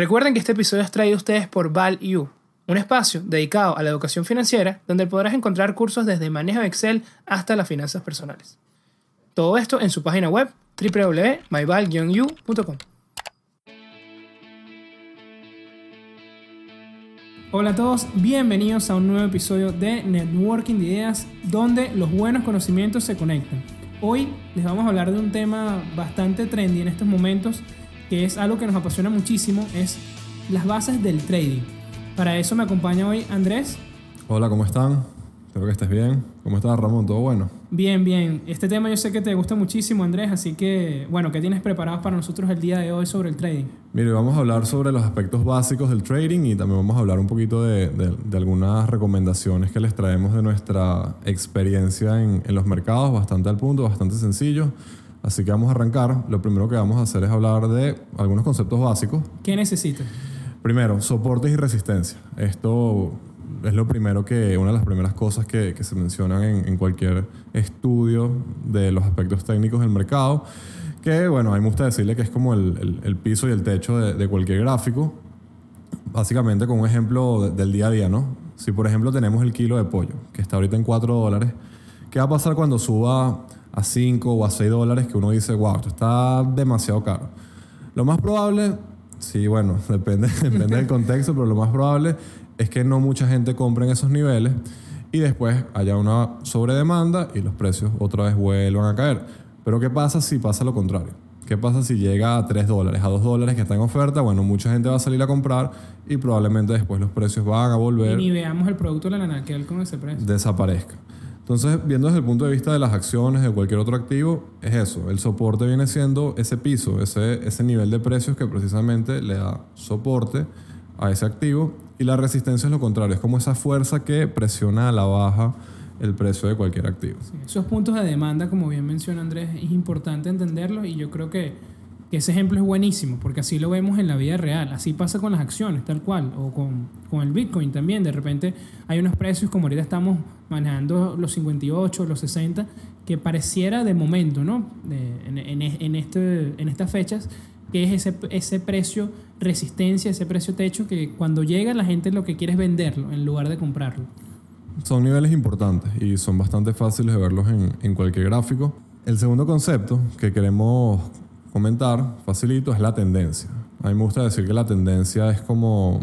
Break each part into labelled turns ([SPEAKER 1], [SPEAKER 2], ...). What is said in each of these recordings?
[SPEAKER 1] Recuerden que este episodio es traído a ustedes por ValU, un espacio dedicado a la educación financiera donde podrás encontrar cursos desde manejo de Excel hasta las finanzas personales. Todo esto en su página web www.myval-u.com. Hola a todos, bienvenidos a un nuevo episodio de Networking de Ideas donde los buenos conocimientos se conectan. Hoy les vamos a hablar de un tema bastante trendy en estos momentos que es algo que nos apasiona muchísimo, es las bases del trading. Para eso me acompaña hoy Andrés.
[SPEAKER 2] Hola, ¿cómo están? Espero que estés bien. ¿Cómo estás, Ramón? ¿Todo bueno?
[SPEAKER 1] Bien, bien. Este tema yo sé que te gusta muchísimo, Andrés, así que, bueno, ¿qué tienes preparado para nosotros el día de hoy sobre el trading?
[SPEAKER 2] Mire, vamos a hablar sobre los aspectos básicos del trading y también vamos a hablar un poquito de, de, algunas recomendaciones que les traemos de nuestra experiencia en, en los mercados, bastante al punto, bastante sencillo. Así que vamos a arrancar. Lo primero que vamos a hacer es hablar de algunos conceptos básicos.
[SPEAKER 1] ¿Qué necesitas?
[SPEAKER 2] Primero, soportes y resistencia. Esto es lo primero que, una de las primeras cosas que, que se mencionan en, en, cualquier estudio de los aspectos técnicos del mercado, que bueno, a mí me gusta decirle que es como el, el, el piso y el techo de, de, cualquier gráfico, básicamente con un ejemplo de, del día a día, ¿no? Si por ejemplo tenemos el kilo de pollo, que está ahorita en 4 dólares, ¿qué va a pasar cuando suba a 5 o a 6 dólares que uno dice, wow, esto está demasiado caro? Lo más probable, sí, bueno, depende, depende del contexto, pero lo más probable es que no mucha gente compre en esos niveles y después haya una sobredemanda y los precios otra vez vuelvan a caer. Pero ¿qué pasa si pasa lo contrario? ¿Qué pasa si llega a 3 dólares, a 2 dólares que está en oferta? Bueno, mucha gente va a salir a comprar y probablemente después los precios van a volver.
[SPEAKER 1] Y ni veamos el producto de la Nanaquel con ese precio.
[SPEAKER 2] Desaparezca. Entonces, viendo desde el punto de vista de las acciones, de cualquier otro activo, es eso. El soporte viene siendo ese piso, ese, ese nivel de precios que precisamente le da soporte a ese activo y la resistencia es lo contrario, es como esa fuerza que presiona a la baja el precio de cualquier activo.
[SPEAKER 1] Sí, esos puntos de demanda, como bien menciona Andrés, es importante entenderlos y yo creo que, que, ese ejemplo es buenísimo porque así lo vemos en la vida real, así pasa con las acciones, tal cual, o con, con el Bitcoin también, de repente hay unos precios como ahorita estamos manejando los 58, los 60, que pareciera de momento, ¿no? En, en, este, en estas fechas, que es ese, ese precio resistencia, ese precio techo, que cuando llega la gente lo que quiere es venderlo en lugar de comprarlo.
[SPEAKER 2] Son niveles importantes y son bastante fáciles de verlos en, en cualquier gráfico. El segundo concepto que queremos comentar, facilito, es la tendencia. A mí me gusta decir que la tendencia es como,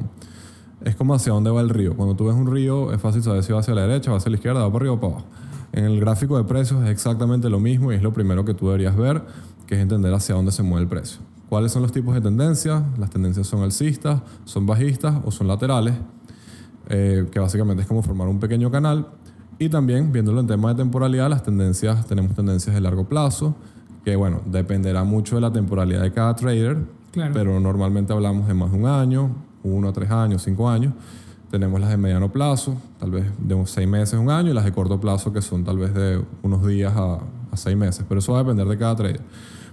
[SPEAKER 2] es como hacia dónde va el río. Cuando tú ves un río es fácil saber si va hacia la derecha, va hacia la izquierda, va para arriba o para abajo. En el gráfico de precios es exactamente lo mismo y es lo primero que tú deberías ver, que es entender hacia dónde se mueve el precio. ¿Cuáles son los tipos de tendencias? Las tendencias son alcistas, son bajistas o son laterales, eh, que básicamente es como formar un pequeño canal. Y también, viéndolo en tema de temporalidad, las tendencias, tenemos tendencias de largo plazo, que bueno, dependerá mucho de la temporalidad de cada trader,
[SPEAKER 1] claro.
[SPEAKER 2] pero normalmente hablamos de más de un año, uno a tres años, cinco años. Tenemos las de mediano plazo, tal vez de unos seis meses, un año, y las de corto plazo, que son tal vez de unos días a, a seis meses. Pero eso va a depender de cada trader.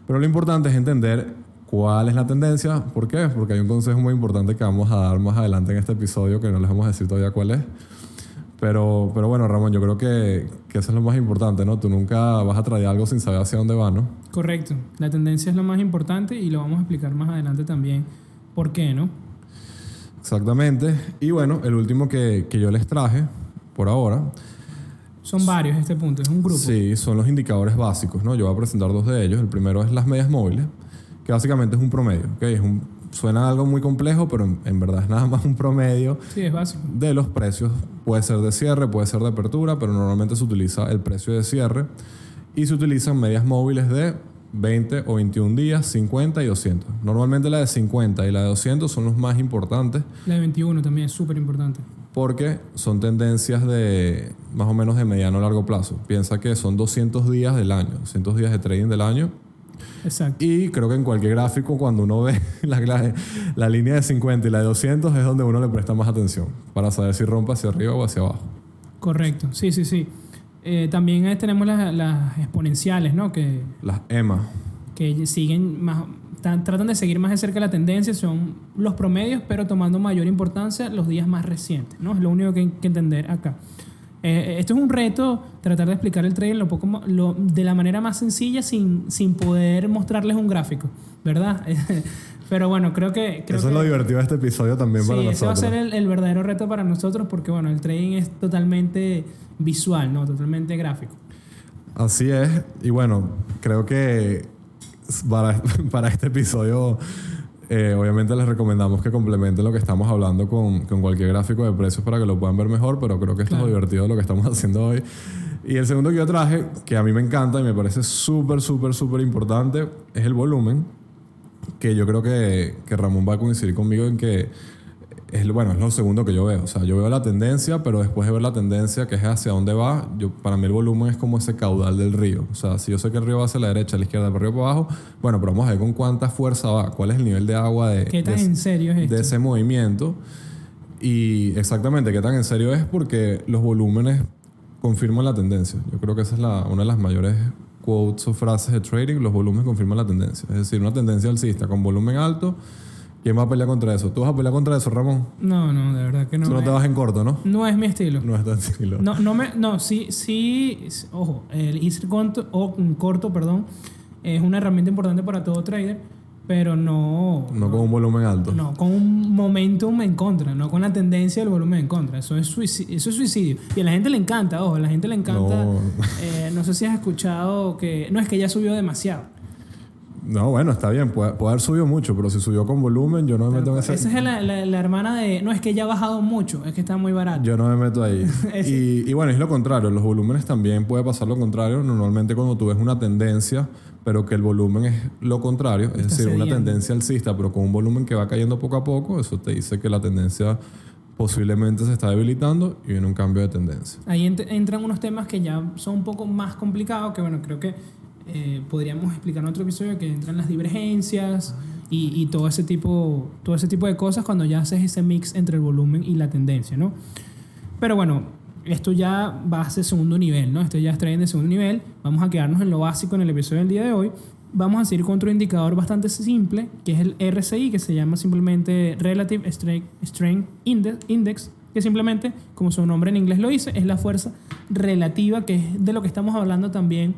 [SPEAKER 2] Pero lo importante es entender cuál es la tendencia. ¿Por qué? Porque hay un consejo muy importante que vamos a dar más adelante en este episodio, que no les vamos a decir todavía cuál es. Pero, pero bueno, Ramón, yo creo que, que eso es lo más importante, ¿no? Tú nunca vas a traer algo sin saber hacia dónde va, ¿no?
[SPEAKER 1] Correcto. La tendencia es lo más importante y lo vamos a explicar más adelante también. ¿Por qué, no?
[SPEAKER 2] Exactamente. Y bueno, el último que, que yo les traje por ahora.
[SPEAKER 1] Son varios este punto, es un grupo.
[SPEAKER 2] Sí, son los indicadores básicos, ¿no? Yo voy a presentar dos de ellos. El primero es las medias móviles, que básicamente es un promedio, ¿ok? Es un, suena algo muy complejo, pero en, en, verdad es nada más un promedio
[SPEAKER 1] sí, es básico.
[SPEAKER 2] de los precios. Puede ser de cierre, puede ser de apertura, pero normalmente se utiliza el precio de cierre y se utilizan medias móviles de 20 o 21 días, 50 y 200. Normalmente la de 50 y la de 200 son los más importantes.
[SPEAKER 1] La de 21 también es súper importante.
[SPEAKER 2] Porque son tendencias de más o menos de mediano a largo plazo. Piensa que son 200 días del año, 200 días de trading del año.
[SPEAKER 1] Exacto.
[SPEAKER 2] Y creo que en cualquier gráfico, cuando uno ve la, la, la, línea de 50 y la de 200, es donde uno le presta más atención para saber si rompe hacia arriba o hacia abajo.
[SPEAKER 1] Correcto, sí, sí, sí. Eh, también tenemos las, las, exponenciales, ¿no? Que,
[SPEAKER 2] las EMA.
[SPEAKER 1] Que siguen más, tratan de seguir más de cerca la tendencia, son los promedios, pero tomando mayor importancia los días más recientes, ¿no? Es lo único que hay que entender acá. Eh, esto es un reto, tratar de explicar el trading lo poco, lo, de la manera más sencilla sin, sin poder mostrarles un gráfico, ¿verdad? Pero bueno, creo que... Creo
[SPEAKER 2] Eso
[SPEAKER 1] que,
[SPEAKER 2] es lo divertido de este episodio también para
[SPEAKER 1] Sí, ese va a
[SPEAKER 2] nosotros.
[SPEAKER 1] ser el, el verdadero reto para nosotros porque, bueno, el trading es totalmente visual, ¿no? Totalmente gráfico.
[SPEAKER 2] Así es. Y bueno, creo que para, para este episodio, eh, obviamente les recomendamos que complementen lo que estamos hablando con, con cualquier gráfico de precios para que lo puedan ver mejor, pero creo que esto
[SPEAKER 1] Claro.
[SPEAKER 2] es divertido lo que estamos haciendo hoy. Y el segundo que yo traje, que a mí me encanta y me parece súper, súper, súper importante, es el volumen, que yo creo que, que Ramón va a coincidir conmigo en que es, bueno, es lo segundo que yo veo. O sea, yo veo la tendencia, pero después de ver la tendencia, que es hacia dónde va, yo, para mí el volumen es como ese caudal del río. O sea, si yo sé que el río va hacia la derecha, a la izquierda, para arriba, para abajo, bueno, pero vamos a ver con cuánta fuerza va, cuál es el nivel de agua de,
[SPEAKER 1] ¿Qué tan
[SPEAKER 2] de-
[SPEAKER 1] en serio es
[SPEAKER 2] de ese movimiento. Y exactamente qué tan en serio es porque los volúmenes confirman la tendencia. Yo creo que esa es la, una de las mayores quotes o frases de trading. Los volúmenes confirman la tendencia. Es decir, una tendencia alcista con volumen alto. ¿Quién va a pelear contra eso? ¿Tú vas a pelear contra eso, Ramón?
[SPEAKER 1] No, no, de verdad que no.
[SPEAKER 2] Tú no te vas en corto, ¿no?
[SPEAKER 1] no es mi estilo.
[SPEAKER 2] No es tan estilo.
[SPEAKER 1] No, no me, no, sí, sí, ojo, el irse corto, o corto, perdón, es una herramienta importante para todo trader, pero no,
[SPEAKER 2] No con un volumen alto.
[SPEAKER 1] no con un momentum en contra, no con la tendencia del volumen en contra. Eso es suicidio, eso es suicidio. Y a la gente le encanta, ojo, a la gente le encanta.
[SPEAKER 2] No.
[SPEAKER 1] eh, no sé si has escuchado que no es que ya subió demasiado.
[SPEAKER 2] No, bueno, está bien. Puede, puede haber subido mucho, pero si subió con volumen, yo no me meto en ese...
[SPEAKER 1] Esa es la, la- la hermana de no es que ya ha bajado mucho, es que está muy barato.
[SPEAKER 2] Yo no me meto ahí. Y, y bueno, es lo contrario. Los volúmenes también puede pasar lo contrario. Normalmente cuando tú ves una tendencia, pero que el volumen es lo contrario, es decir, una tendencia alcista, pero con un volumen que va cayendo poco a poco, eso te dice que la tendencia posiblemente se está debilitando y viene un cambio de tendencia.
[SPEAKER 1] Ahí ent- entran unos temas que ya son un poco más complicados, que bueno, creo que eh, podríamos explicar en otro episodio, que entran las divergencias y, y todo, ese tipo, todo ese tipo de cosas cuando ya haces ese mix entre el volumen y la tendencia, ¿no? Pero bueno, esto ya va a ser segundo nivel, ¿no? Esto ya es trading de segundo nivel. Vamos a quedarnos en lo básico en el episodio del día de hoy. Vamos a seguir con otro indicador bastante simple, que es el RSI, que se llama simplemente Relative Strength, Strength Index, Index, que simplemente, como su nombre en inglés lo dice, es la fuerza relativa, que es de lo que estamos hablando también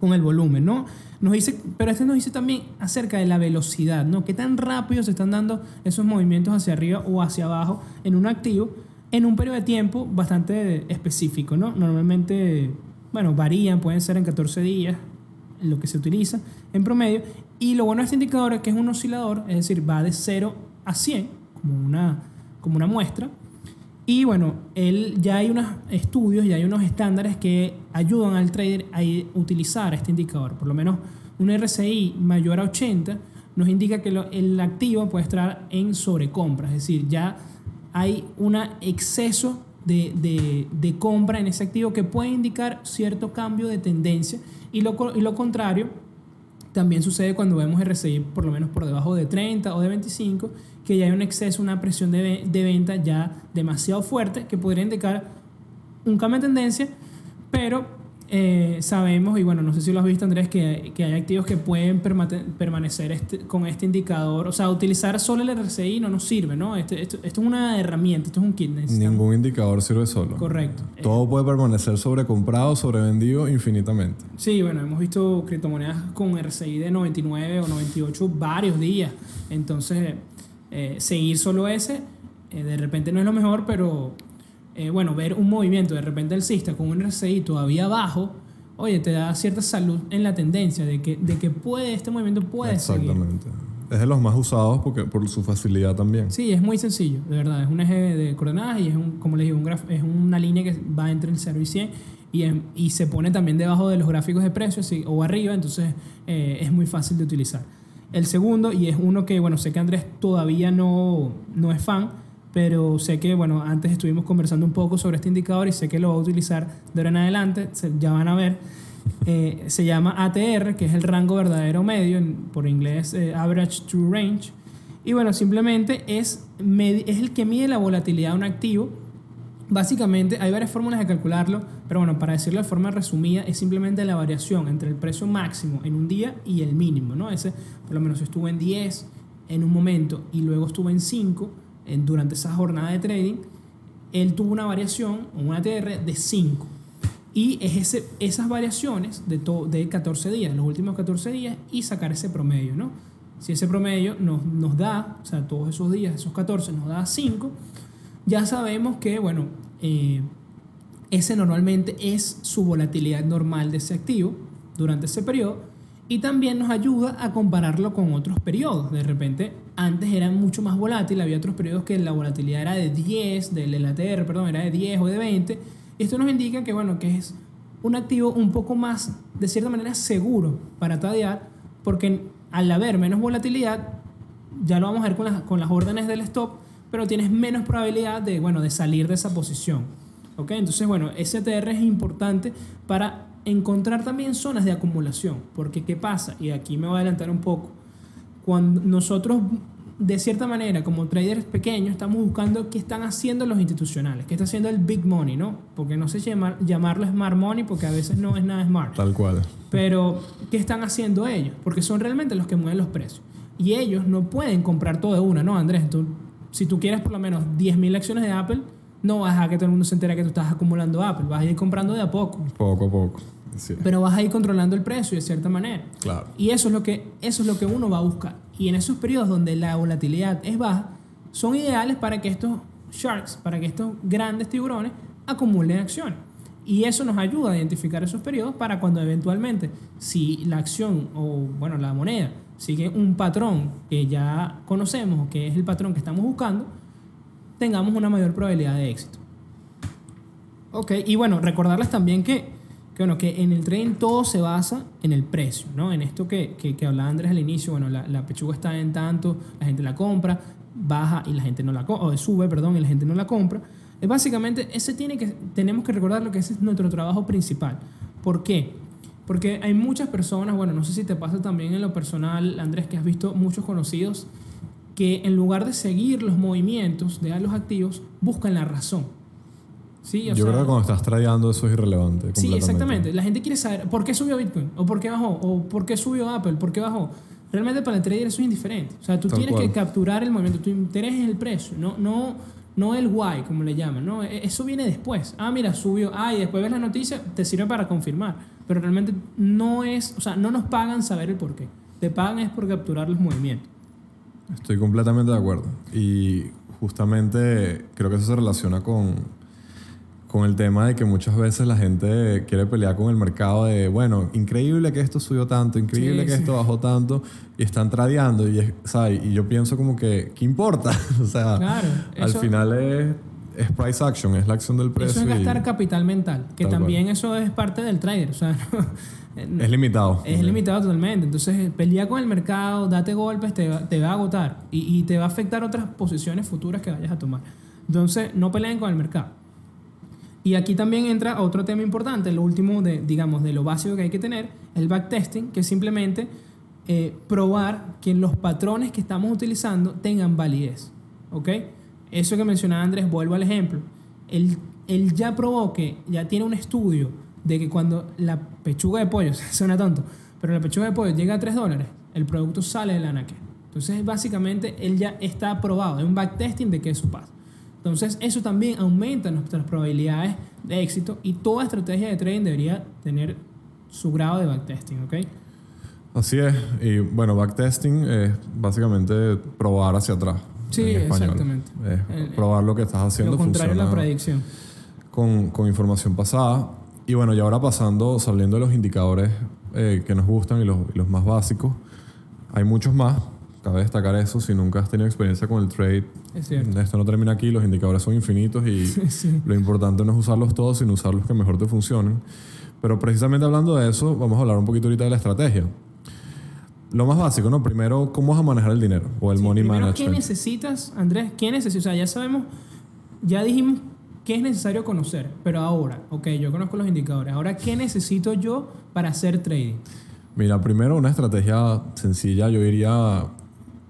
[SPEAKER 1] con el volumen, ¿no? Nos dice, pero este nos dice también acerca de la velocidad, ¿no? Qué tan rápido se están dando esos movimientos hacia arriba o hacia abajo en un activo en un periodo de tiempo bastante específico, ¿no? Normalmente, bueno, varían, pueden ser en 14 días, lo que se utiliza en promedio. Y lo bueno de este indicador es que es un oscilador, es decir, va de 0 a 100, como una, como una muestra. Y bueno, él, ya hay unos estudios, ya hay unos estándares que ayudan al trader a utilizar este indicador. Por lo menos un RSI mayor a 80 nos indica que el activo puede estar en sobrecompra, es decir, ya hay un exceso de, de- de compra en ese activo que puede indicar cierto cambio de tendencia. Y lo, y lo contrario, también sucede cuando vemos RSI por lo menos por debajo de 30 o de 25, que ya hay un exceso, una presión de, de venta ya demasiado fuerte que podría indicar un cambio de tendencia, pero eh, sabemos, y bueno, no sé si lo has visto Andrés, que, que hay activos que pueden permanecer este- con este indicador, o sea, utilizar solo el RSI no nos sirve, ¿no? Este- esto, esto es una herramienta, esto es un kit.
[SPEAKER 2] Ningún indicador sirve solo.
[SPEAKER 1] Correcto.
[SPEAKER 2] Todo puede permanecer sobrecomprado, sobrevendido infinitamente.
[SPEAKER 1] Sí, bueno, hemos visto criptomonedas con RSI de 99 o 98 varios días. Entonces, eh, seguir solo ese, eh, de repente no es lo mejor, pero eh, bueno, ver un movimiento de repente alcista con un RSI todavía bajo, oye, te da cierta salud en la tendencia de que, de que puede, este movimiento puede seguir.
[SPEAKER 2] Exactamente. Es de los más usados porque, por su facilidad también.
[SPEAKER 1] Sí, es muy sencillo, de verdad. Es un eje de coordenadas y es, un, como les digo, un graf- es una línea que va entre el 0 y 100 y, en- y se pone también debajo de los gráficos de precios o arriba, entonces eh, es muy fácil de utilizar. El segundo, y es uno que, bueno, sé que Andrés todavía no, no es fan, pero sé que, bueno, antes estuvimos conversando un poco sobre este indicador y sé que lo va a utilizar de ahora en adelante, ya van a ver. Eh, se llama ATR, que es el rango verdadero medio, por inglés eh, Average True Range. Y bueno, simplemente es, es el que mide la volatilidad de un activo. Básicamente hay varias fórmulas de calcularlo, pero bueno, para decirlo de forma resumida, es simplemente la variación entre el precio máximo en un día y el mínimo, ¿no? Ese, por lo menos estuvo en 10 en un momento y luego estuvo en 5 en, durante esa jornada de trading, él tuvo una variación, un ATR de 5. Y es ese, esas variaciones de, to- de 14 días, los últimos 14 días, y sacar ese promedio, ¿no? Si ese promedio nos, nos da, o sea, todos esos días, esos 14, nos da 5, ya sabemos que, bueno, eh, ese normalmente es su volatilidad normal de ese activo durante ese periodo y también nos ayuda a compararlo con otros periodos. De repente, antes era mucho más volátil, había otros periodos que la volatilidad era de 10, del LATR, perdón, era de 10 o de 20. Esto nos indica que, bueno, que es un activo un poco más, de cierta manera, seguro para tradear, porque al haber menos volatilidad, ya lo vamos a ver con las, con las órdenes del stop, pero tienes menos probabilidad de, bueno, de salir de esa posición. Entonces, bueno, STR es importante para encontrar también zonas de acumulación, porque ¿qué pasa? Y aquí me voy a adelantar un poco. Cuando nosotros, de cierta manera, como traders pequeños, estamos buscando qué están haciendo los institucionales, qué está haciendo el big money, ¿no? Porque no sé llamar, llamarlo smart money, porque a veces no es nada smart.
[SPEAKER 2] Tal cual.
[SPEAKER 1] Pero, ¿qué están haciendo ellos? Porque son realmente los que mueven los precios. Y ellos no pueden comprar todo de una, ¿no, Andrés? Tú, si tú quieres por lo menos 10.000 acciones de Apple, no vas a que todo el mundo se entere que tú estás acumulando Apple. Vas a ir comprando de a poco.
[SPEAKER 2] Poco a poco. Sí.
[SPEAKER 1] Pero vas a ir controlando el precio de cierta manera.
[SPEAKER 2] Claro.
[SPEAKER 1] Y eso es, lo que, eso es lo que uno va a buscar. Y en esos periodos donde la volatilidad es baja, son ideales para que estos sharks, para que estos grandes tiburones acumulen acciones. Y eso nos ayuda a identificar esos periodos para cuando eventualmente, si la acción o, bueno, la moneda sigue un patrón que ya conocemos, que es el patrón que estamos buscando, tengamos una mayor probabilidad de éxito. Ok, y bueno, recordarles también que, que, bueno, que en el trading todo se basa en el precio, ¿no? En esto que, que, que hablaba Andrés al inicio, bueno, la, la, pechuga está en tanto, la gente la compra, baja y la gente no la o sube, perdón, y la gente no la compra. Es básicamente, ese tiene que, tenemos que recordar lo que ese es nuestro trabajo principal. ¿Por qué? Porque hay muchas personas, bueno, no sé si te pasa también en lo personal, Andrés, que has visto muchos conocidos que en lugar de seguir los movimientos de los activos, buscan la razón. ¿Sí?
[SPEAKER 2] Yo sea, creo que cuando estás tradeando eso es irrelevante.
[SPEAKER 1] Sí, exactamente. La gente quiere saber por qué subió Bitcoin, o por qué bajó, o por qué subió Apple, por qué bajó. Realmente para el trader eso es indiferente. O sea, tú Tal tienes cual. que capturar el movimiento. Tu interés es el precio, no, no, no el why, como le llaman. ¿no? Eso viene después. Ah, mira, subió. Ah, y después ves la noticia, te sirve para confirmar. Pero realmente no es, o sea, no nos pagan saber el por qué. Te pagan es por capturar los movimientos.
[SPEAKER 2] Estoy completamente de acuerdo. Y justamente creo que eso se relaciona con, con el tema de que muchas veces la gente quiere pelear con el mercado de, bueno, increíble que esto subió tanto, increíble sí, que sí. esto bajó tanto, y están tradeando. Y, es, ¿sabes? y yo pienso como que, ¿qué importa? o sea,
[SPEAKER 1] claro,
[SPEAKER 2] al final es, es price action, es la acción del precio.
[SPEAKER 1] Eso es gastar y, capital mental, que también cual. eso es parte del trader. O sea, no,
[SPEAKER 2] es limitado.
[SPEAKER 1] Es limitado totalmente. Entonces, pelea con el mercado, date golpes, te va, te va a agotar y, y, te va a afectar otras posiciones futuras que vayas a tomar. Entonces, no peleen con el mercado. Y aquí también entra otro tema importante, lo último, de, digamos, de lo básico que hay que tener, el backtesting, que es simplemente eh, probar que los patrones que estamos utilizando tengan validez. ¿Ok? Eso que mencionaba Andrés, vuelvo al ejemplo. Él, él ya probó que ya tiene un estudio de que cuando la pechuga de pollo, suena tonto, pero la pechuga de pollo llega a 3 dólares, el producto sale del anaque. Entonces, básicamente, él ya está probado, es un backtesting de que eso pasa. Entonces, eso también aumenta nuestras probabilidades de éxito y toda estrategia de trading debería tener su grado de backtesting, ¿ok?
[SPEAKER 2] Así es. Y bueno, backtesting es básicamente probar hacia atrás.
[SPEAKER 1] Sí, exactamente.
[SPEAKER 2] Es probar lo que estás haciendo.
[SPEAKER 1] Lo contrario a la predicción.
[SPEAKER 2] Con, con, información pasada. Y bueno, y ahora pasando, saliendo de los indicadores eh, que nos gustan y los, y los más básicos, hay muchos más, cabe destacar eso, si nunca has tenido experiencia con el trade,
[SPEAKER 1] es
[SPEAKER 2] esto no termina aquí, los indicadores son infinitos y
[SPEAKER 1] sí.
[SPEAKER 2] lo importante no es usarlos todos, sino usar los que mejor te funcionen. Pero precisamente hablando de eso, vamos a hablar un poquito ahorita de la estrategia. Lo más básico, ¿no? Primero, ¿cómo vas a manejar el dinero? O el
[SPEAKER 1] sí,
[SPEAKER 2] money
[SPEAKER 1] primero,
[SPEAKER 2] management.
[SPEAKER 1] ¿Qué necesitas, Andrés? ¿Qué necesitas? O sea, ya sabemos, ya dijimos qué es necesario conocer, pero ahora, ok, yo conozco los indicadores. Ahora, ¿qué necesito yo para hacer trading?
[SPEAKER 2] Mira, primero una estrategia sencilla, yo diría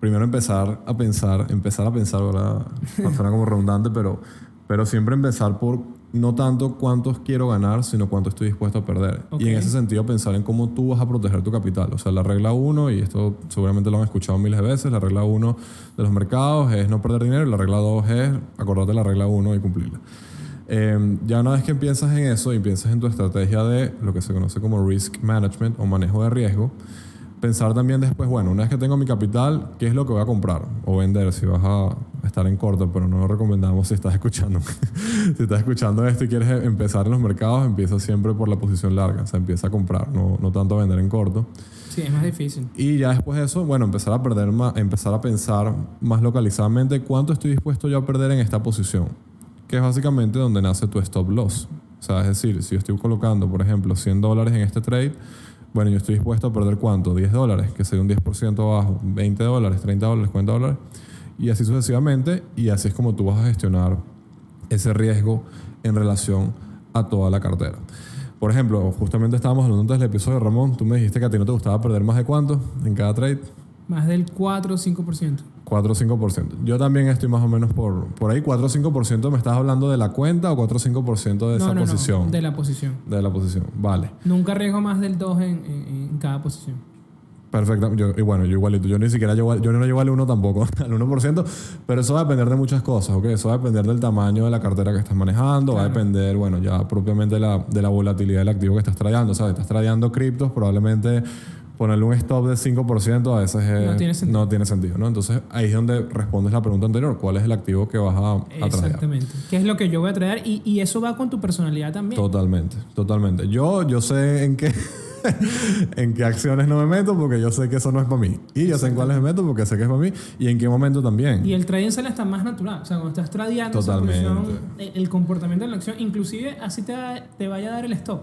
[SPEAKER 2] primero empezar a pensar, empezar a pensar, ahora suena como redundante, pero, pero siempre empezar por no tanto cuántos quiero ganar, sino cuánto estoy dispuesto a perder.
[SPEAKER 1] Okay.
[SPEAKER 2] Y en ese sentido pensar en cómo tú vas a proteger tu capital. O sea, la regla uno, y esto seguramente lo han escuchado miles de veces, la regla uno de los mercados es no perder dinero, y la regla dos es acordarte la regla uno y cumplirla. Eh, ya una vez que piensas en eso y piensas en tu estrategia de lo que se conoce como risk management o manejo de riesgo, Pensar también después, bueno, una vez que tengo mi capital, ¿qué es lo que voy a comprar o vender si vas a estar en corto? Pero no lo recomendamos si estás escuchando. si estás escuchando esto y quieres empezar en los mercados, empieza siempre por la posición larga. O sea, empieza a comprar, no, no tanto a vender en corto.
[SPEAKER 1] Sí, es más difícil.
[SPEAKER 2] Y ya después de eso, bueno, empezar a perder más, empezar a pensar más localizadamente cuánto estoy dispuesto yo a perder en esta posición, que es básicamente donde nace tu stop loss. O sea, es decir, si yo estoy colocando, por ejemplo, 100 dólares en este trade, bueno, yo estoy dispuesto a perder cuánto? 10 dólares, que sería un 10% abajo, 20 dólares, 30 dólares, 40 dólares, y así sucesivamente, y así es como tú vas a gestionar ese riesgo en relación a toda la cartera. Por ejemplo, justamente estábamos hablando antes del episodio, Ramón, tú me dijiste que a ti no te gustaba perder más de cuánto en cada trade.
[SPEAKER 1] Más del 4 o 5%.
[SPEAKER 2] 4 o 5%. Yo también estoy más o menos por, por ahí. 4 o 5% me estás hablando de la cuenta o 4 o 5% de esa posición.
[SPEAKER 1] No, de la posición.
[SPEAKER 2] De la posición, vale.
[SPEAKER 1] Nunca arriesgo más del 2 en, en, cada posición.
[SPEAKER 2] Perfecto. Yo, y bueno, yo igualito. Yo ni siquiera llevo, yo no llevo al 1 tampoco, al 1%, pero eso va a depender de muchas cosas, ¿ok? Eso va a depender del tamaño de la cartera que estás manejando, va a depender, bueno, ya propiamente de la, de la volatilidad del activo que estás trayendo. O sea, estás trayendo criptos, probablemente ponerle un stop de 5% a veces
[SPEAKER 1] no, tiene sentido.
[SPEAKER 2] no tiene sentido. ¿no? Entonces ahí es donde respondes la pregunta anterior, ¿cuál es el activo que vas a,
[SPEAKER 1] a traer? Exactamente. ¿Qué es lo que yo voy a traer? Y, y, eso va con tu personalidad también.
[SPEAKER 2] Totalmente, totalmente. Yo, yo sé en qué... en qué acciones no me meto porque yo sé que eso no es para mí. Y yo sé en cuáles me meto porque sé que es para mí y en qué momento también.
[SPEAKER 1] Y el trading sale está más natural. O sea, cuando estás tradeando,
[SPEAKER 2] Totalmente.
[SPEAKER 1] el comportamiento de la acción, inclusive así te, te vaya a dar el stop.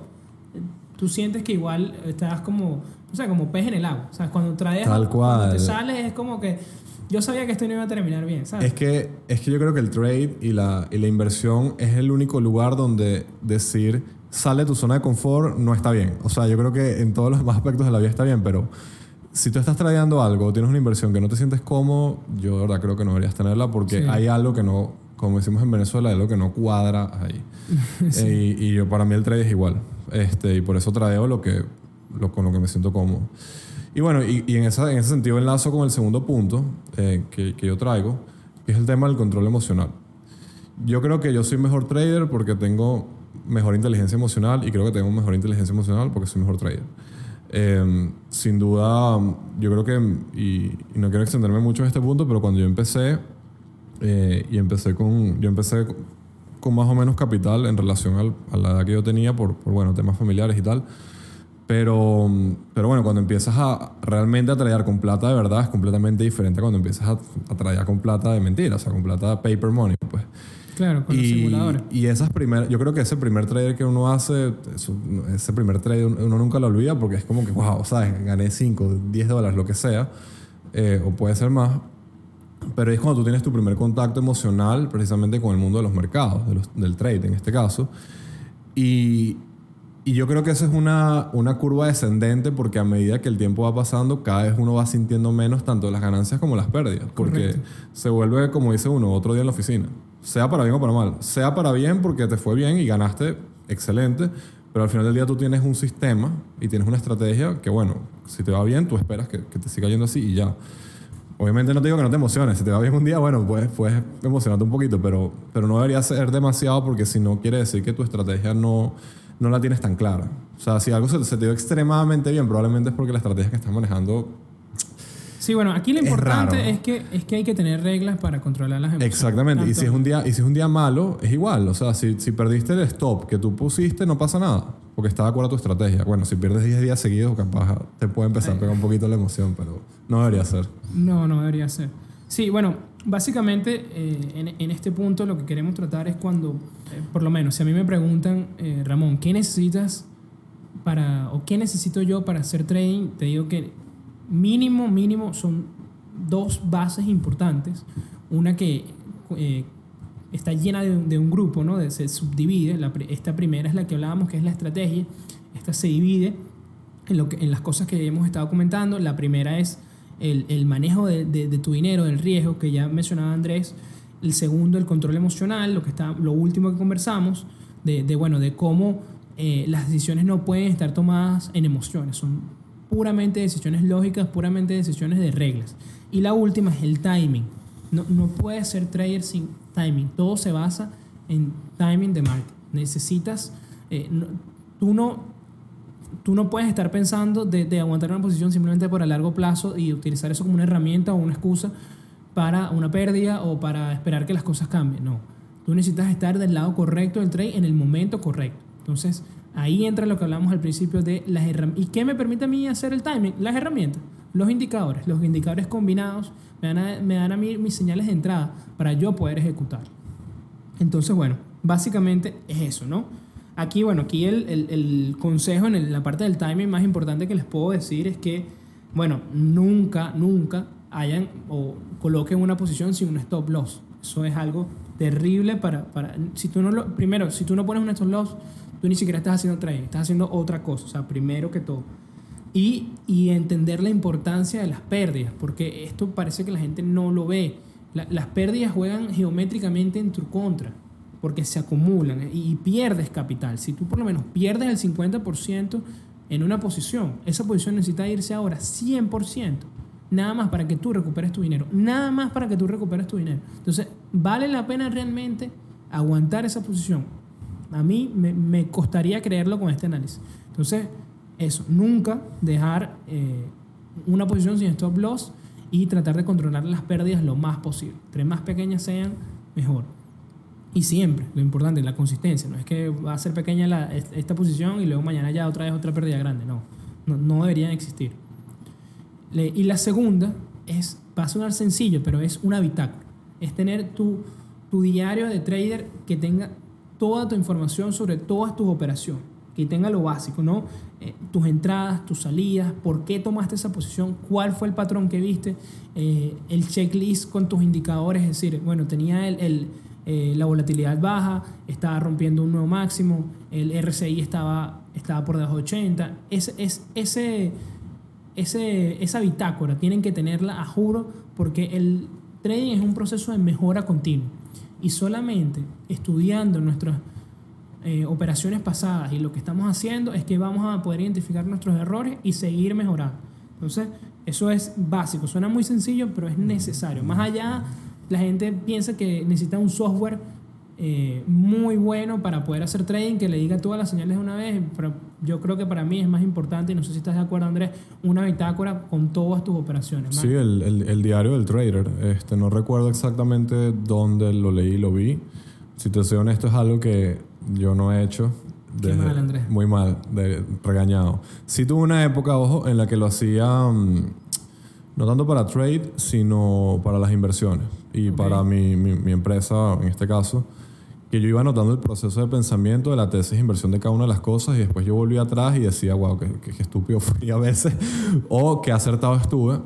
[SPEAKER 1] Tú sientes que igual estás como o sea, como pez en el agua. O sea, cuando traes,
[SPEAKER 2] Tal cual.
[SPEAKER 1] cuando te sales es como que yo sabía que esto no iba a terminar bien, ¿sabes?
[SPEAKER 2] Es que, es que yo creo que el trade y la, y la inversión es el único lugar donde decir sale de tu zona de confort no está bien. O sea, yo creo que en todos los demás aspectos de la vida está bien, pero si tú estás tradeando algo, tienes una inversión que no te sientes cómodo, yo de verdad creo que no deberías tenerla porque hay algo que no, como decimos en Venezuela, hay algo que no cuadra ahí. Eh, y, y, yo, para mí el trade es igual. Este, y por eso tradeo lo que lo, con lo que me siento cómodo. Y bueno, y, y en, esa, en ese sentido enlazo con el segundo punto eh, que, que yo traigo, que es el tema del control emocional. Yo creo que yo soy mejor trader porque tengo mejor inteligencia emocional y creo que tengo mejor inteligencia emocional porque soy mejor trader. Eh, sin duda, yo creo que, y, y, no quiero extenderme mucho en este punto, pero cuando yo empecé, eh, y empecé con, yo empecé con más o menos capital en relación al, a la edad que yo tenía por, por, bueno, temas familiares y tal, pero, pero bueno, cuando empiezas a realmente a tradear con plata de verdad es completamente diferente a cuando empiezas a, a tradear con plata de mentira, o sea, con plata paper money, pues.
[SPEAKER 1] Claro, con
[SPEAKER 2] y,
[SPEAKER 1] simuladores.
[SPEAKER 2] Y esas primeras, yo creo que ese primer trader que uno hace, eso, ese primer trade uno nunca lo olvida porque es como que, wow, ¿sabes? Gané 5, 10 dólares, lo que sea, eh, o puede ser más. Pero es cuando tú tienes tu primer contacto emocional precisamente con el mundo de los mercados, de los, del trade en este caso. Y, y yo creo que eso es una, una curva descendente porque a medida que el tiempo va pasando, cada vez uno va sintiendo menos tanto las ganancias como las pérdidas. Porque
[SPEAKER 1] Correcto.
[SPEAKER 2] se vuelve, como dice uno, otro día en la oficina. Sea para bien o para mal. Sea para bien porque te fue bien y ganaste, excelente. Pero al final del día tú tienes un sistema y tienes una estrategia que, bueno, si te va bien, tú esperas que, que te siga yendo así y ya. Obviamente no te digo que no te emociones. Si te va bien un día, bueno, pues puedes emocionarte un poquito, pero, pero no debería ser demasiado porque si no quiere decir que tu estrategia no no la tienes tan clara. O sea, si algo se, se te dio extremadamente bien, probablemente es porque la estrategia que estás manejando
[SPEAKER 1] Sí, bueno, aquí lo importante es, es, que, es que hay que tener reglas para controlar las emociones.
[SPEAKER 2] Exactamente. Y si, es un día, y si es un día malo, es igual. O sea, si, si perdiste el stop que tú pusiste, no pasa nada. Porque está de acuerdo a tu estrategia. Bueno, si pierdes 10 días seguidos, capaz te puede empezar a pegar un poquito la emoción, pero no debería ser.
[SPEAKER 1] No, no debería ser. Sí, bueno, básicamente eh, en, en, este punto lo que queremos tratar es cuando, eh, por lo menos, si a mí me preguntan, eh, Ramón, ¿qué necesitas para, o qué necesito yo para hacer trading? Te digo que mínimo, mínimo son dos bases importantes. Una que eh, está llena de, de, un grupo, ¿no? De, se subdivide. La, esta primera es la que hablábamos, que es la estrategia. Esta se divide en, lo que, en las cosas que hemos estado comentando. La primera es el, el manejo de, de, tu dinero, del riesgo, que ya mencionaba Andrés. El segundo, el control emocional, lo, que está, lo último que conversamos, de bueno, de cómo eh, las decisiones no pueden estar tomadas en emociones, son puramente decisiones lógicas, puramente decisiones de reglas. Y la última es el timing. No, no puedes ser trader sin timing. Todo se basa en timing de market. Necesitas, eh, no, tú no tú no puedes estar pensando de, de aguantar una posición simplemente por a largo plazo y utilizar eso como una herramienta o una excusa para una pérdida o para esperar que las cosas cambien. No, tú necesitas estar del lado correcto del trade en el momento correcto. Entonces, ahí entra lo que hablamos al principio de las herramientas. ¿Y qué me permite a mí hacer el timing? Las herramientas, los indicadores. Los indicadores combinados me dan a, me dan a mí mis señales de entrada para yo poder ejecutar. Entonces, bueno, básicamente es eso, ¿no? Aquí, bueno, aquí el, el, consejo en la parte del timing más importante que les puedo decir es que, bueno, nunca, nunca hayan o coloquen una posición sin un stop loss. Eso es algo terrible para, para si tú no lo, primero, si tú no pones un stop loss, tú ni siquiera estás haciendo trading, estás haciendo otra cosa, o sea, primero que todo. Y, y entender la importancia de las pérdidas, porque esto parece que la gente no lo ve. La- las pérdidas juegan geométricamente en tu contra, porque se acumulan y pierdes capital. Si tú por lo menos pierdes el 50% en una posición, esa posición necesita irse ahora 100%. Nada más para que tú recuperes tu dinero. Nada más para que tú recuperes tu dinero. Entonces, ¿vale la pena realmente aguantar esa posición? A mí me, me costaría creerlo con este análisis. Entonces, eso, nunca dejar eh, una posición sin stop loss y tratar de controlar las pérdidas lo más posible. Entre más pequeñas sean, mejor. Y siempre, lo importante, la consistencia. No es que va a ser pequeña la- est- esta posición y luego mañana ya otra vez otra pérdida grande. No, no, no deberían existir. Y la segunda es, va a sonar sencillo, pero es una bitácora. Es tener tu, tu diario de trader que tenga toda tu información sobre todas tus operaciones, que tenga lo básico, ¿no? Eh, tus entradas, tus salidas, por qué tomaste esa posición, cuál fue el patrón que viste, eh, el checklist con tus indicadores, es decir, bueno, tenía el, el, eh, la volatilidad baja, estaba rompiendo un nuevo máximo, el RSI estaba, estaba por debajo de 80, ese, es, ese, ese, esa bitácora tienen que tenerla a juro porque el trading es un proceso de mejora continua y solamente estudiando nuestras eh, operaciones pasadas y lo que estamos haciendo es que vamos a poder identificar nuestros errores y seguir mejorando. Entonces, eso es básico, suena muy sencillo, pero es necesario. Más allá, la gente piensa que necesita un software eh, muy bueno para poder hacer trading que le diga todas las señales de una vez, yo creo que para mí es más importante, y no sé si estás de acuerdo Andrés, una bitácora con todas tus operaciones.
[SPEAKER 2] Sí, el, el- el diario del trader. Este, no recuerdo exactamente dónde lo leí y lo vi. Si te soy honesto, es algo que yo no he hecho.
[SPEAKER 1] Qué mal, Andrés.
[SPEAKER 2] Muy mal, de- regañado. Sí tuve una época, ojo, en la que lo hacía mm, no tanto para trade, sino para las inversiones. Y
[SPEAKER 1] Ok.
[SPEAKER 2] para mi, mi, mi empresa, en este caso, que yo iba anotando el proceso de pensamiento de la tesis de inversión de cada una de las cosas y después yo volvía atrás y decía, wow, qué, qué- qué estúpido fui a veces o qué acertado estuve.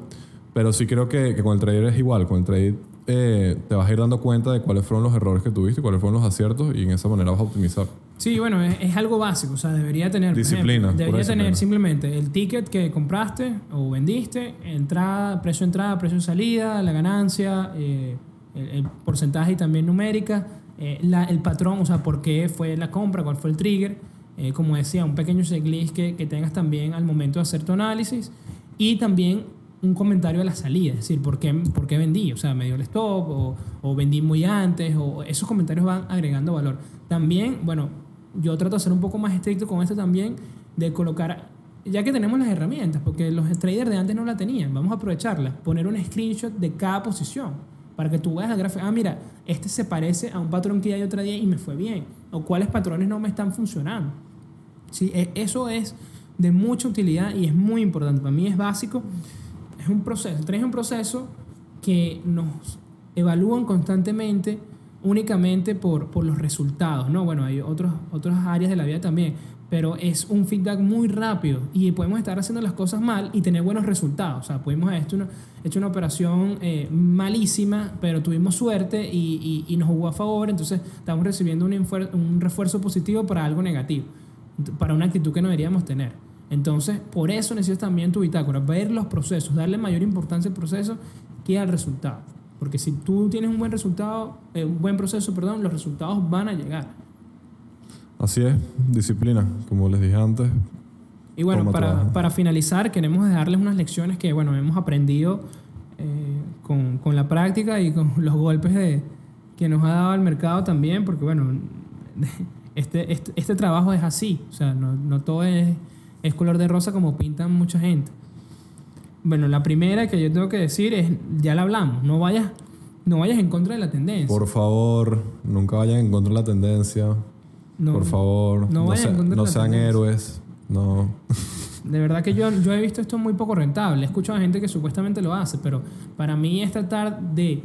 [SPEAKER 2] Pero sí creo que, que con el trader es igual. Con el trade eh, te vas a ir dando cuenta de cuáles fueron los errores que tuviste, cuáles fueron los aciertos y en esa manera vas a optimizar.
[SPEAKER 1] Sí, bueno, es, es algo básico, o sea, debería tener...
[SPEAKER 2] Disciplina,
[SPEAKER 1] ejemplo, debería tener
[SPEAKER 2] disciplina.
[SPEAKER 1] simplemente el ticket que compraste o vendiste, entrada, precio de entrada, precio de salida, la ganancia, eh, el, el porcentaje y también numérica, eh, el patrón, o sea, por qué fue la compra, cuál fue el trigger, eh, como decía, un pequeño checklist que, que tengas también al momento de hacer tu análisis y también un comentario a la salida, es decir, ¿por qué, por qué vendí? O sea, me dio el stop o, o vendí muy antes, o esos comentarios van agregando valor. También, bueno, yo trato de ser un poco más estricto con esto también, de colocar, ya que tenemos las herramientas, porque los traders de antes no la tenían, vamos a aprovecharlas, poner un screenshot de cada posición para que tú veas el gráfico, ah, mira, este se parece a un patrón que hay otro día y me fue bien, o cuáles patrones no me están funcionando. Sí, e- eso es de mucha utilidad y es muy importante. Para mí es básico. Es un proceso. El es un proceso que nos evalúan constantemente únicamente por, por los resultados. ¿no? Bueno, hay otros, otras áreas de la vida también, pero es un feedback muy rápido y podemos estar haciendo las cosas mal y tener buenos resultados. O sea, pudimos haber hecho una, hecho una operación eh, malísima, pero tuvimos suerte y, y- nos jugó a favor, entonces estamos recibiendo un, un refuerzo positivo para algo negativo, para una actitud que no deberíamos tener. Entonces, por eso necesitas también tu bitácora, ver los procesos, darle mayor importancia al proceso que al resultado. Porque si tú tienes un buen resultado, eh, un buen proceso, perdón, los resultados van a llegar.
[SPEAKER 2] Así es, disciplina, como les dije antes.
[SPEAKER 1] Y bueno, para, para finalizar, queremos dejarles unas lecciones que, bueno, hemos aprendido eh, con, con la práctica y con los golpes de, que nos ha dado el mercado también, porque, bueno, este, este, este trabajo es así, o sea, no, no todo es es color de rosa como pintan mucha gente. Bueno, la primera que yo tengo que decir es, ya la hablamos, no vayas, no vayas en contra de la tendencia.
[SPEAKER 2] Por favor, nunca vayan en contra de la tendencia.
[SPEAKER 1] No,
[SPEAKER 2] Por favor,
[SPEAKER 1] no
[SPEAKER 2] no,
[SPEAKER 1] vayan
[SPEAKER 2] se-
[SPEAKER 1] en contra de
[SPEAKER 2] no sean héroes. No.
[SPEAKER 1] De verdad que yo, yo he visto esto muy poco rentable. He escuchado a gente que supuestamente lo hace, pero para mí es tratar de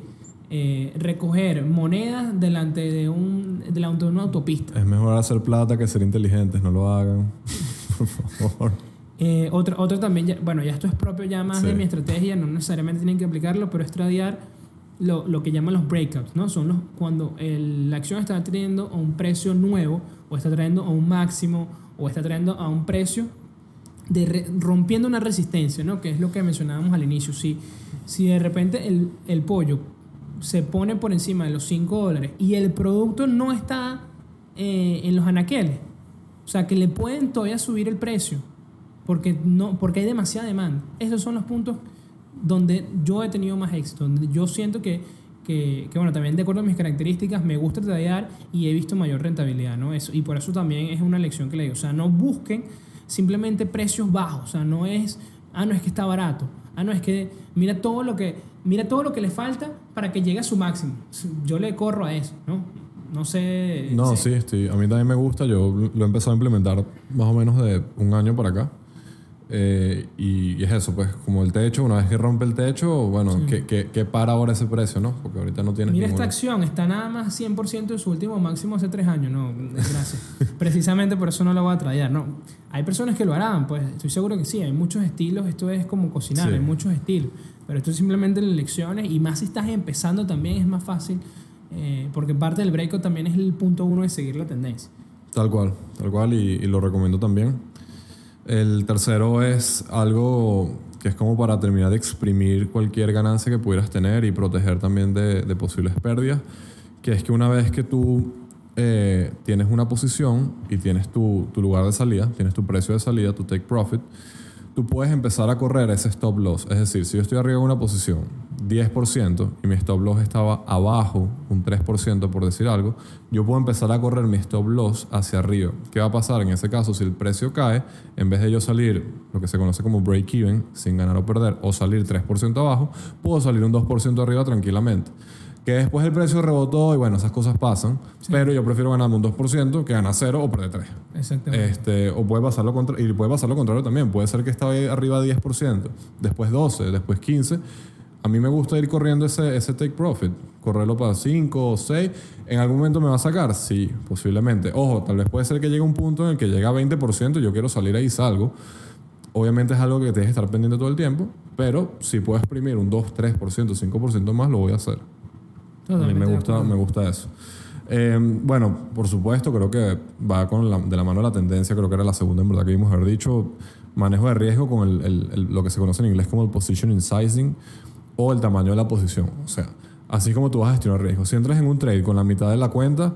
[SPEAKER 1] eh, recoger monedas delante de, un, delante de una autopista.
[SPEAKER 2] Es mejor hacer plata que ser inteligentes. No lo hagan. Por favor.
[SPEAKER 1] Eh, otro, otro también, ya- bueno, ya esto es propio ya más
[SPEAKER 2] Sí.
[SPEAKER 1] de mi estrategia, no necesariamente tienen que aplicarlo, pero es tradear lo, lo que llaman los breakouts, ¿no? Son los cuando el- la acción está trayendo a un precio nuevo, o está trayendo a un máximo, o está trayendo a un precio de re- rompiendo una resistencia, ¿no? Que es lo que mencionábamos al inicio. Si, si de repente el, el pollo se pone por encima de los 5 dólares y el producto no está eh, en los anaqueles, o sea, que le pueden todavía subir el precio porque, no, porque hay demasiada demanda. Esos son los puntos donde yo he tenido más éxito, donde yo siento que, que, que, bueno, también de acuerdo a mis características, me gusta tradear y he visto mayor rentabilidad, ¿no? Eso, y por eso también es una lección que le digo. O sea, no busquen simplemente precios bajos, o sea, no es, ah, no es que está barato, ah, no es que mira todo lo que, mira todo lo que le falta para que llegue a su máximo. Yo le corro a eso, ¿no? No sé.
[SPEAKER 2] No,
[SPEAKER 1] sé.
[SPEAKER 2] sí, estoy- a mí también me gusta. Yo lo he empezado a implementar más o menos de un año para acá. Eh, y, y es eso, pues, como el techo, una vez que rompe el techo, bueno, ¿qué, qué, qué para ahora ese precio, no? Porque ahorita no tienes
[SPEAKER 1] Mira esta
[SPEAKER 2] ninguna-
[SPEAKER 1] acción, está nada más 100% de su último máximo hace tres años. No, gracias. Precisamente por eso no la voy a traer. No. Hay personas que lo harán, pues estoy seguro que sí. Hay muchos estilos. Esto es como cocinar,
[SPEAKER 2] Sí.
[SPEAKER 1] hay muchos estilos. Pero esto es simplemente lecciones y más si estás empezando también es más fácil. eh, porque parte del breakout también es el punto uno de seguir la tendencia.
[SPEAKER 2] Tal cual, tal cual, y, y lo recomiendo también. El tercero es algo que es como para terminar de exprimir cualquier ganancia que pudieras tener y proteger también de, posibles pérdidas, que es que una vez que tú eh, tienes una posición y tienes tu, tu lugar de salida, tienes tu precio de salida, tu take profit, tú puedes empezar a correr ese stop loss. Es decir, si yo estoy arriba en una posición 10% y mi stop loss estaba abajo un 3% por decir algo, yo puedo empezar a correr mi stop loss hacia arriba. ¿Qué va a pasar en ese caso? Si el precio cae, en vez de yo salir lo que se conoce como break even, sin ganar o perder, o salir 3% abajo, puedo salir un 2% arriba tranquilamente. Que después el precio rebotó y bueno, esas cosas pasan, pero yo prefiero ganarme un 2% que ganar 0 o perder 3.
[SPEAKER 1] Exactamente.
[SPEAKER 2] Este, o puede pasar lo contrario, y puede pasar lo contrario también. Puede ser que estaba arriba de 10%, después 12, después 15. A mí me gusta ir corriendo ese, ese take profit, correrlo para 5 o 6. ¿En algún momento me va a sacar? Sí, posiblemente. Ojo, tal vez puede ser que llegue un punto en el que llega a 20% y yo quiero salir ahí y salgo. Obviamente es algo que tienes que estar pendiente todo el tiempo, pero si puedo exprimir un 2, 3%, 5% más, lo voy a hacer. A mí
[SPEAKER 1] Totalmente
[SPEAKER 2] me gusta, me gusta eso. Eh, bueno, por supuesto, creo que va con la- de la mano la tendencia, creo que era la segunda en verdad que vimos haber dicho, manejo de riesgo con el- el- el- lo que se conoce en inglés como el positioning sizing o el tamaño de la posición. O sea, así como tú vas a gestionar riesgo. Si entras en un trade con la mitad de la cuenta,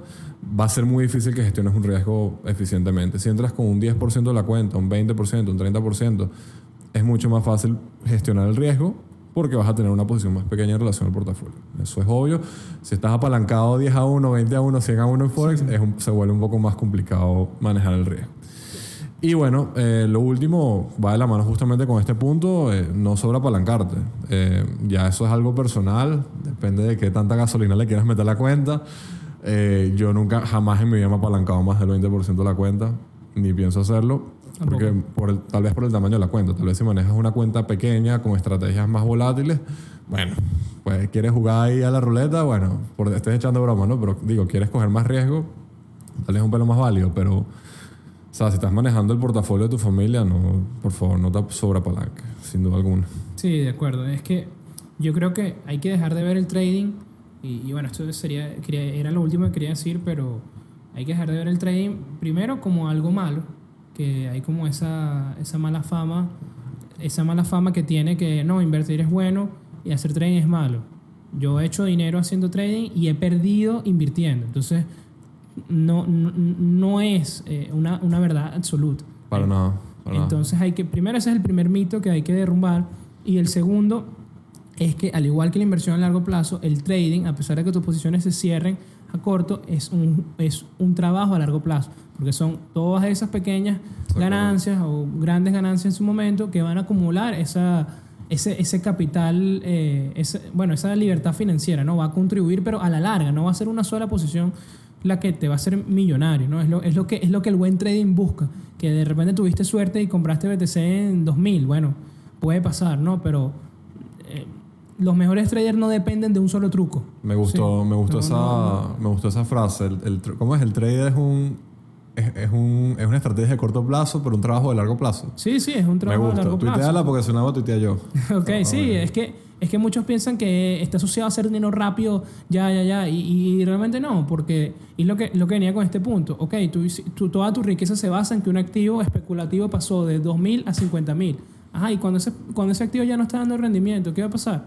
[SPEAKER 2] va a ser muy difícil que gestiones un riesgo eficientemente. Si entras con un 10% de la cuenta, un 20%, un 30%, es mucho más fácil gestionar el riesgo porque vas a tener una posición más pequeña en relación al portafolio. Eso es obvio. Si estás apalancado 10 a 1, 20 a 1, 100 a 1 en Forex, es un- se vuelve un poco más complicado manejar el riesgo. Y bueno, eh, lo último va de la mano justamente con este punto, eh, no sobra apalancarte. Eh, ya eso es algo personal, depende de qué tanta gasolina le quieras meter a la cuenta. Eh, yo nunca, jamás en mi vida me he apalancado más del 20% de la cuenta, ni pienso hacerlo. Porque por el- tal vez por el tamaño de la cuenta, tal vez si manejas una cuenta pequeña con estrategias más volátiles, bueno, pues quieres jugar ahí a la ruleta, bueno, por, estés echando broma, ¿no? Pero digo, quieres coger más riesgo, tal vez un pelo más válido, pero o sea, si estás manejando el portafolio de tu familia, no, por favor, no te sobreapalanques, sin duda alguna.
[SPEAKER 1] Sí, de acuerdo. Es que yo creo que hay que dejar de ver el trading. Y, y bueno, esto sería, era lo último que quería decir, pero hay que dejar de ver el trading primero como algo malo, que hay como esa, esa mala fama, esa mala fama que tiene que no, invertir es bueno y hacer trading es malo. Yo he hecho dinero haciendo trading y he perdido invirtiendo. Entonces, no, no, no es eh, una, una verdad absoluta.
[SPEAKER 2] Para nada. Para nada.
[SPEAKER 1] Entonces hay que, primero ese es el primer mito que hay que derrumbar y el segundo es que al igual que la inversión a largo plazo, el trading, a pesar de que tus posiciones se cierren a corto, es un, es un trabajo a largo plazo, porque son todas esas pequeñas ganancias o grandes ganancias en su momento que van a acumular esa, ese, ese capital, eh, ese- bueno, esa libertad financiera, ¿no? Va a contribuir, pero a la larga, no va a ser una sola posición la que te va a hacer millonario, ¿no? Es lo, es lo, que, es lo que el buen trading busca, que de repente tuviste suerte y compraste BTC en 2000, bueno, puede pasar, ¿no? Pero eh, los mejores traders no dependen de un solo truco.
[SPEAKER 2] Me gustó,
[SPEAKER 1] Sí.
[SPEAKER 2] me gustó
[SPEAKER 1] No,
[SPEAKER 2] esa,
[SPEAKER 1] no,
[SPEAKER 2] me gustó esa frase. El, el ¿Cómo es? El trade es un, es, es un, es una estrategia de corto plazo, pero un trabajo de largo plazo.
[SPEAKER 1] Sí, sí, es un trabajo a
[SPEAKER 2] gusta.
[SPEAKER 1] largo plazo.
[SPEAKER 2] Tuiteala porque si no va a tuitear yo.
[SPEAKER 1] Ok, sí, es que, es que muchos piensan que está asociado a hacer dinero rápido, ya, ya, ya, y, y realmente no, porque y lo que, lo que venía con este punto. Ok, tú, tú- toda tu riqueza se basa en que un activo especulativo pasó de 2.000 a 50.000. Ajá, y cuando ese, cuando ese activo ya no está dando rendimiento, ¿qué va a pasar?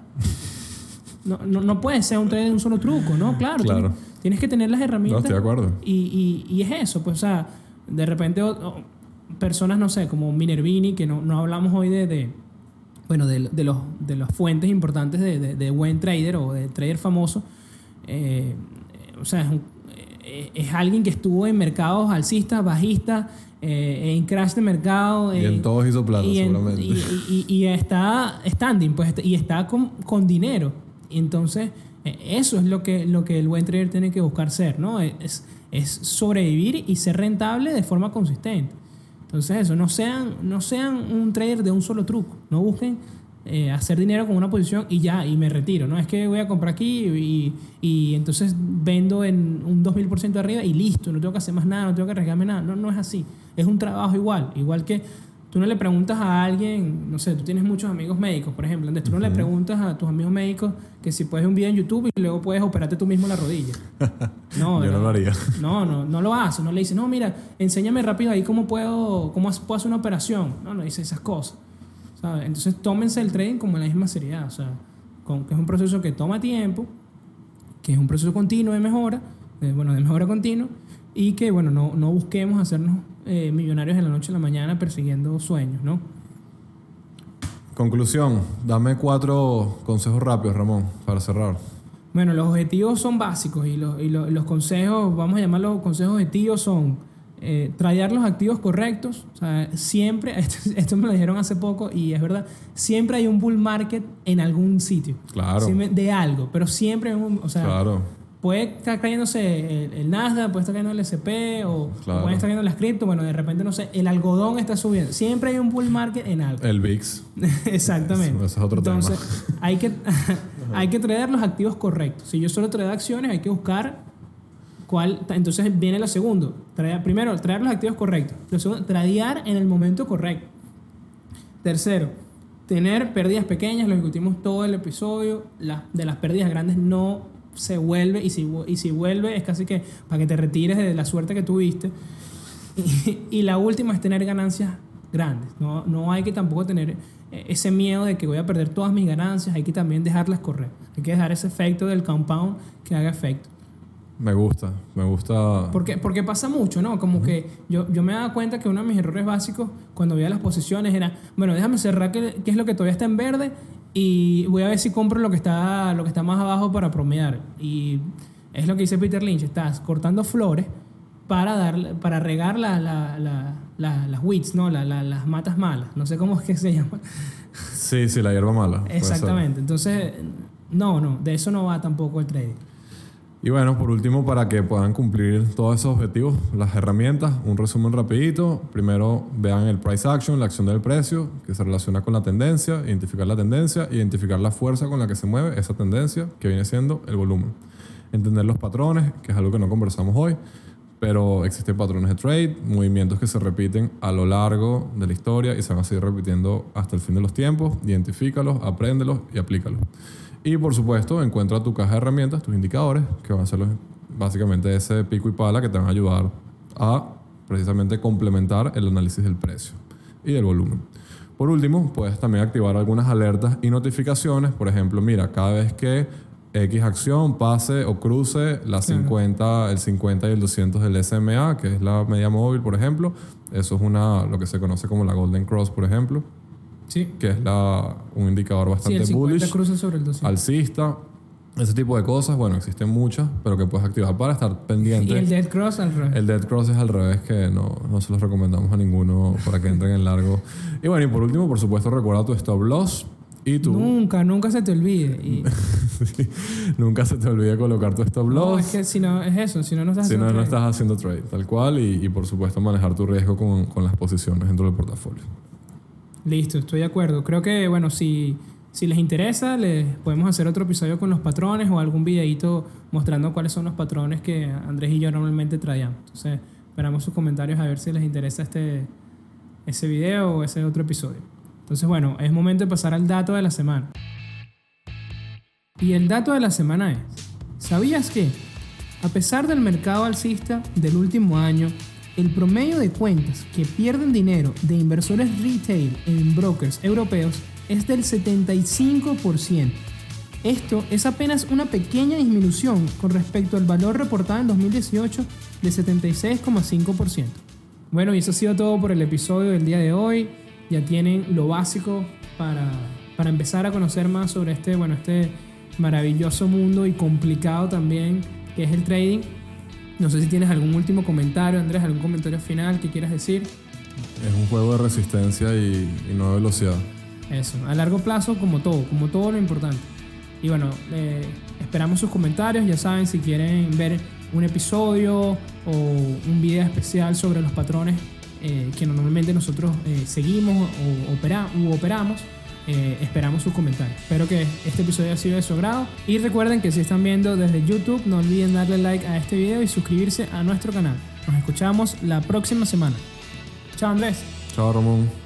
[SPEAKER 1] No, no, no puede ser un trade de un solo truco, ¿no? Claro,
[SPEAKER 2] Claro.
[SPEAKER 1] Tienes, tienes que tener las
[SPEAKER 2] No,
[SPEAKER 1] herramientas.
[SPEAKER 2] estoy de acuerdo.
[SPEAKER 1] Y, y, y es eso, pues, o sea, de repente personas, no sé, como Minervini, que no, no hablamos hoy de, de bueno, de, de los, de las fuentes importantes de, de- de buen trader o de trader famoso, eh, o sea, es, un- eh, es alguien que estuvo en mercados alcistas, bajistas, eh, en crash de mercado.
[SPEAKER 2] Y en todos hizo plata,
[SPEAKER 1] y en-
[SPEAKER 2] seguramente.
[SPEAKER 1] y, y- y está standing, pues, y está con, con dinero. Entonces, eh, eso es lo que, lo que el buen trader tiene que buscar ser, ¿no? Es, es sobrevivir y ser rentable de forma consistente. Entonces, eso, no sean, no sean un trader de un solo truco. No busquen eh, hacer dinero con una posición y ya, y me retiro. No es que voy a comprar aquí y, y entonces vendo en un 2000% arriba y listo, no tengo que hacer más nada, no tengo que arriesgarme nada. No, no es así. Es un trabajo igual. Igual que tú no le preguntas a alguien, no sé, tú tienes muchos amigos médicos, por ejemplo, entonces tú no le preguntas a tus amigos médicos que si puedes un video en YouTube y luego puedes operarte tú mismo la rodilla. No,
[SPEAKER 2] Yo no lo haría.
[SPEAKER 1] no, no, no lo hace. No le dice, no, mira, enséñame rápido ahí cómo puedo, cómo puedo hacer una operación. No, no dice esas cosas. ¿Sabes? Entonces tómense el trading como en la misma seriedad. O sea, con, que es un proceso que toma tiempo, que es un proceso continuo de mejora, de, bueno, de mejora continua, y que, bueno, no, no busquemos hacernos eh, millonarios de la noche a la mañana persiguiendo sueños, ¿no?
[SPEAKER 2] Conclusión. Dame cuatro consejos rápidos, Ramón, para cerrar.
[SPEAKER 1] Bueno, los objetivos son básicos y los, y los, los consejos, vamos a llamarlos consejos objetivos, son eh, tradear los activos correctos. O sea, siempre, esto, esto me lo dijeron hace poco y es verdad, siempre hay un bull market en algún sitio.
[SPEAKER 2] Claro.
[SPEAKER 1] De algo, pero siempre hay un, o sea,
[SPEAKER 2] Claro.
[SPEAKER 1] puede estar cayéndose el, el Nasdaq, puede estar cayendo el SP o,
[SPEAKER 2] Claro.
[SPEAKER 1] o puede estar cayendo las cripto, bueno, de repente, no sé, el algodón está subiendo. Siempre hay un bull market en algo.
[SPEAKER 2] El VIX.
[SPEAKER 1] Exactamente.
[SPEAKER 2] Eso- eso es otro tema.
[SPEAKER 1] Entonces, hay que, hay que traer los activos correctos. Si yo solo traigo acciones, hay que buscar Entonces viene lo segundo. Primero, traer los activos correctos. Segundo, tradear en el momento correcto. Tercero, tener pérdidas pequeñas. Lo discutimos todo el episodio. De las pérdidas grandes no se vuelve. Y si, y si vuelve, es casi que para que te retires de la suerte que tuviste. Y, y la última es tener ganancias grandes. No, no hay que tampoco tener ese miedo de que voy a perder todas mis ganancias. Hay que también dejarlas correr. Hay que dejar ese efecto del compound que haga efecto.
[SPEAKER 2] Me gusta, me gusta.
[SPEAKER 1] Porque, porque pasa mucho, ¿no? Como que yo, yo me daba cuenta que uno de mis errores básicos cuando veía las posiciones era, bueno, déjame cerrar qué, qué es lo que todavía está en verde y voy a ver si compro lo que está, lo que está más abajo para promediar. Y es lo que dice Peter Lynch, estás cortando flores para, dar, para regar la- la- la- la- las weeds, ¿no? La- la- las matas malas. No sé cómo es que se llama.
[SPEAKER 2] Sí, sí, la hierba mala.
[SPEAKER 1] Exactamente. Entonces, no, no, de eso no va tampoco el trading.
[SPEAKER 2] Y bueno, por último, para que puedan cumplir todos esos objetivos, las herramientas, un resumen rapidito. Primero, vean el price action, la acción del precio, que se relaciona con la tendencia, identificar la tendencia, identificar la fuerza con la que se mueve esa tendencia, que viene siendo el volumen. Entender los patrones, que es algo que no conversamos hoy, pero existen patrones de trade, movimientos que se repiten a lo largo de la historia y se van a seguir repitiendo hasta el fin de los tiempos. Identifícalos, apréndelos y aplícalos. Y por supuesto, encuentra tu caja de herramientas, tus indicadores, que van a ser los- básicamente ese pico y pala que te van a ayudar a precisamente complementar el análisis del precio y del volumen. Por último, puedes también activar algunas alertas y notificaciones. Por ejemplo, mira, cada vez que X acción pase o cruce la 50, el 50 y el 200 del SMA, que es la media móvil, por ejemplo, eso es una, lo que se conoce como la Golden Cross, por ejemplo.
[SPEAKER 1] Sí.
[SPEAKER 2] que es la, un indicador
[SPEAKER 1] Sí,
[SPEAKER 2] bastante
[SPEAKER 1] el 50
[SPEAKER 2] bullish,
[SPEAKER 1] cruza sobre el 200.
[SPEAKER 2] alcista, ese tipo de cosas. Bueno, existen muchas, pero que puedes activar para estar pendiente.
[SPEAKER 1] y el Dead Cross al revés.
[SPEAKER 2] El Dead Cross es al revés, que no, no se los recomendamos a ninguno para que entren en largo. Y bueno, y por último, por supuesto, recuerda tu stop loss y tu...
[SPEAKER 1] Nunca, nunca se te olvide. Y,
[SPEAKER 2] Nunca se te olvide colocar tu stop
[SPEAKER 1] no,
[SPEAKER 2] loss.
[SPEAKER 1] es que si no, es eso, si no, no estás
[SPEAKER 2] si no,
[SPEAKER 1] haciendo
[SPEAKER 2] no
[SPEAKER 1] trade.
[SPEAKER 2] estás haciendo trade, tal cual. Y, y por supuesto, manejar tu riesgo con, con las posiciones dentro del portafolio.
[SPEAKER 1] Listo, estoy de acuerdo. Creo que, bueno, si, si les interesa, les podemos hacer otro episodio con los patrones o algún videito mostrando cuáles son los patrones que Andrés y yo normalmente traíamos. Entonces, esperamos sus comentarios a ver si les interesa este, ese video o ese otro episodio. Entonces, bueno, es momento de pasar al dato de la semana. Y el dato de la semana es, ¿sabías que, a pesar del mercado alcista del último año, el promedio de cuentas que pierden dinero de inversores retail en brokers europeos es del 75%? Esto es apenas una pequeña disminución con respecto al valor reportado en 2018 de 76,5%. Bueno, y eso ha sido todo por el episodio del día de hoy. Ya tienen lo básico para, para empezar a conocer más sobre este, bueno, este maravilloso mundo y complicado también que es el trading. No sé si tienes algún último comentario, Andrés, algún comentario final que quieras decir.
[SPEAKER 2] Es un juego de resistencia y, y no de velocidad.
[SPEAKER 1] Eso, a largo plazo como todo, como todo lo importante. Y bueno, eh, esperamos sus comentarios, ya saben, si quieren ver un episodio o un video especial sobre los patrones eh, que normalmente nosotros eh, seguimos o opera, u operamos, eh, esperamos sus comentarios. Espero que este episodio haya sido de su agrado. Y recuerden que si están viendo desde YouTube, no olviden darle like a este video y suscribirse a nuestro canal. Nos escuchamos la próxima semana. Chao Andrés.
[SPEAKER 2] Chao, Ramón.